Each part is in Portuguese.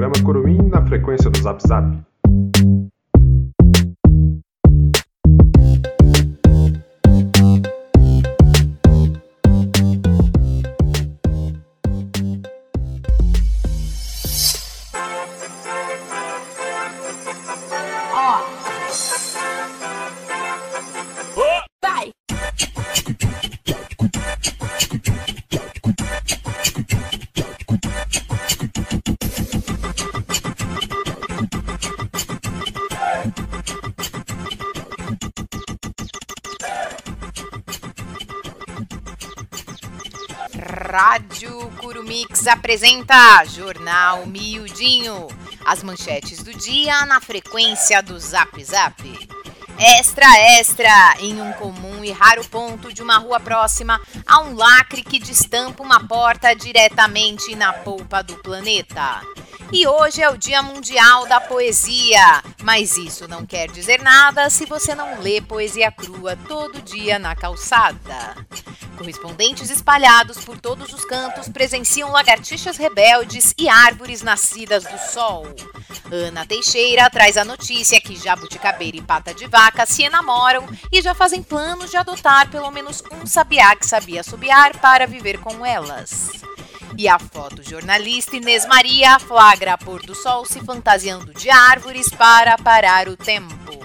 programa Curumim na frequência do Zap Zap. Rádio Curumix apresenta Jornal Miudinho. As manchetes do dia na frequência do Zap Zap. Extra, extra! Em um comum e raro ponto de uma rua próxima, há um lacre que destampa uma porta diretamente na polpa do planeta. E hoje é o Dia Mundial da Poesia, mas isso não quer dizer nada se você não lê poesia crua todo dia na calçada. Correspondentes espalhados por todos os cantos presenciam lagartixas rebeldes e árvores nascidas do sol. Ana Teixeira traz a notícia que jabuticabeira e pata de vaca se enamoram e já fazem planos de adotar pelo menos um sabiá que sabia assobiar para viver com elas. E a fotojornalista Inês Maria flagra a pôr do sol se fantasiando de árvores para parar o tempo.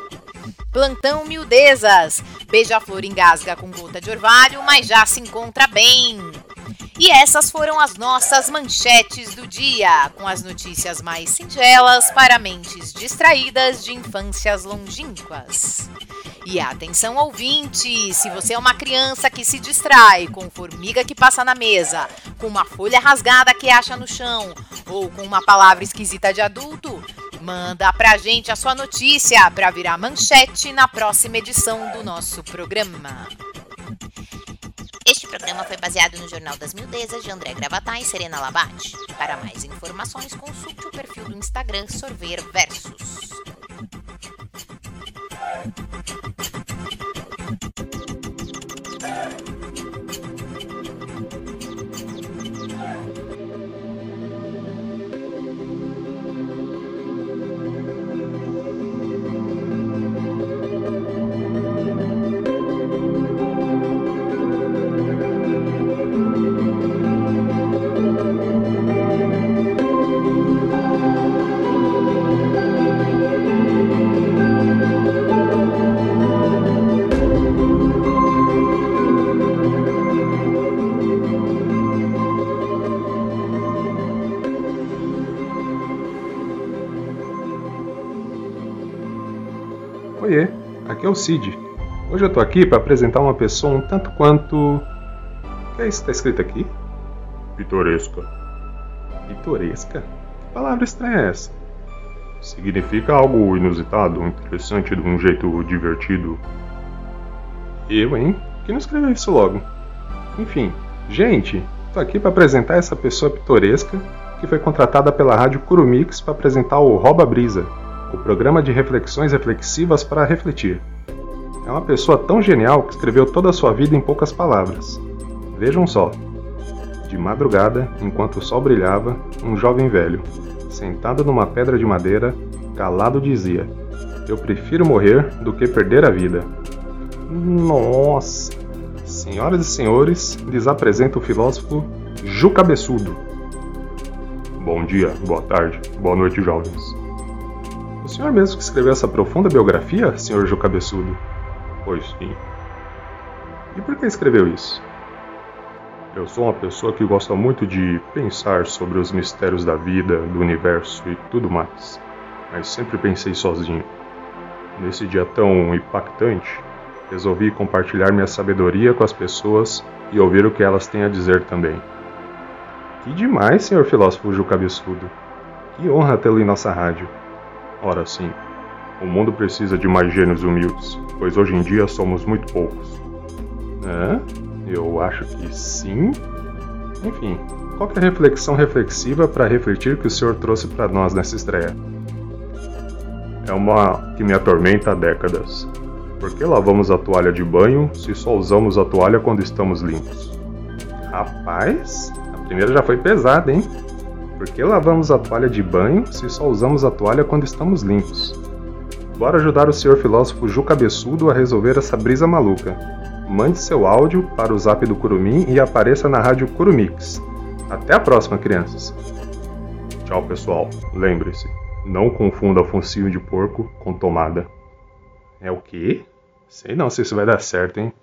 Plantão Miudezas. Beija-flor engasga com gota de orvalho, mas já se encontra bem. E essas foram as nossas manchetes do dia, com as notícias mais singelas para mentes distraídas de infâncias longínquas. E atenção ouvinte, se você é uma criança que se distrai com formiga que passa na mesa, com uma folha rasgada que acha no chão ou com uma palavra esquisita de adulto, manda pra gente a sua notícia para virar manchete na próxima edição do nosso programa. Este programa foi baseado no Jornal das Mildezas de André Gravatar e Serena Labate. Para mais informações, consulte o perfil do Instagram Sorver Versus. Oiê, aqui é o Cid. Hoje eu tô aqui para apresentar uma pessoa um tanto quanto. O que é isso que tá escrito aqui? Pitoresca. Pitoresca? Que palavra estranha é essa? Significa algo inusitado, interessante de um jeito divertido. Eu, hein? Quem não escreveu isso logo? Enfim, gente, tô aqui para apresentar essa pessoa pitoresca que foi contratada pela rádio Curumix para apresentar o Roba Brisa, o programa de reflexões reflexivas para refletir. É uma pessoa tão genial que escreveu toda a sua vida em poucas palavras. Vejam só. De madrugada, enquanto o sol brilhava, um jovem velho, sentado numa pedra de madeira, calado dizia: Eu prefiro morrer do que perder a vida. Nossa! Senhoras e senhores, lhes apresento o filósofo Ju Cabeçudo. Bom dia, boa tarde, boa noite, jovens. O senhor mesmo que escreveu essa profunda biografia, senhor Ju Cabeçudo? Pois sim, E por que escreveu isso? eu sou uma pessoa que gosta muito de pensar sobre os mistérios da vida, do universo e tudo mais, mas sempre pensei sozinho. Nesse dia tão impactante, resolvi compartilhar minha sabedoria com as pessoas e ouvir o que elas têm a dizer também. Que demais, senhor filósofo Ju Cabeçudo. Que honra tê-lo em nossa rádio. Ora sim, o mundo precisa de mais gênios humildes, pois hoje em dia somos muito poucos. Hã? Eu acho que sim. Enfim, qual é a reflexão reflexiva para refletir que o senhor trouxe para nós nessa estreia? É uma que me atormenta há décadas. Por que lavamos a toalha de banho se só usamos a toalha quando estamos limpos? Rapaz, a primeira já foi pesada, hein? Por que lavamos a toalha de banho se só usamos a toalha quando estamos limpos? Bora ajudar o senhor filósofo Ju Cabeçudo a resolver essa brisa maluca. Mande seu áudio para o zap do Curumim e apareça na rádio Curumix. Até a próxima, crianças. Tchau, pessoal. Lembre-se, não confunda focinho de porco com tomada. É o quê? Sei não se isso vai dar certo, hein?